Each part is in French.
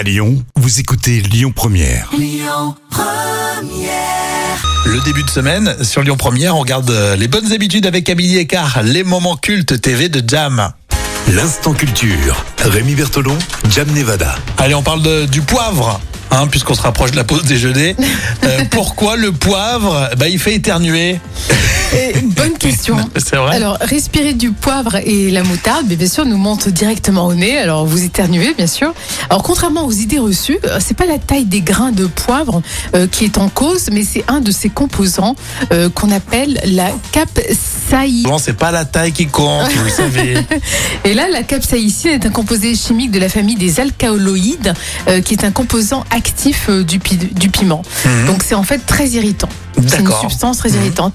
À Lyon, vous écoutez Lyon Première. Le début de semaine, sur Lyon Première, on regarde euh, les bonnes habitudes avec Amélie Écart, les moments cultes TV de Jam. L'instant culture. Rémi Bertolon, Jam Nevada. Allez, on parle de- du poivre. Hein, puisqu'on se rapproche de la pause déjeuner. Euh, pourquoi le poivre bah, Il fait éternuer? Et question. C'est vrai Alors, respirer du poivre et la moutarde, bien sûr, nous monte directement au nez. Alors, vous éternuez, bien sûr. Alors, contrairement aux idées reçues, euh, c'est pas la taille des grains de poivre euh, qui est en cause, mais c'est un de ses composants euh, qu'on appelle la capsaïcine. Souvent, c'est pas la taille qui compte, vous le savez. Et là, la capsaïcine est un composé chimique de la famille des alcaloïdes, euh, qui est un composant actif du, pi- du piment. Donc, c'est en fait très irritant. C'est une Mhm. Mhm. substance très irritante.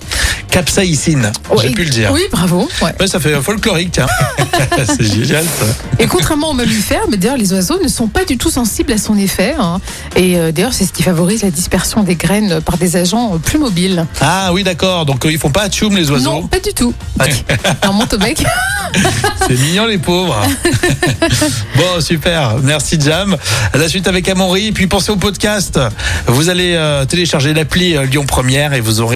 Capsaïcine, j'ai pu le dire. Oui, bravo. ouais. Ouais, ça fait folklorique, tiens. c'est génial, ça. Et contrairement aux mammifères, mais d'ailleurs les oiseaux ne sont pas du tout sensibles à son effet. hein. Et euh, d'ailleurs c'est ce qui favorise la dispersion des graines par des agents euh, plus mobiles. Ah oui, d'accord. Donc, euh, ils font pas tchoum, les oiseaux. Non, pas du tout. On monte au bec. C'est mignon les pauvres. bon, super. Merci Jam. À la suite avec Amaury. Puis pensez au podcast. Vous allez euh, télécharger l'appli euh, Lyon Première et vous aurez...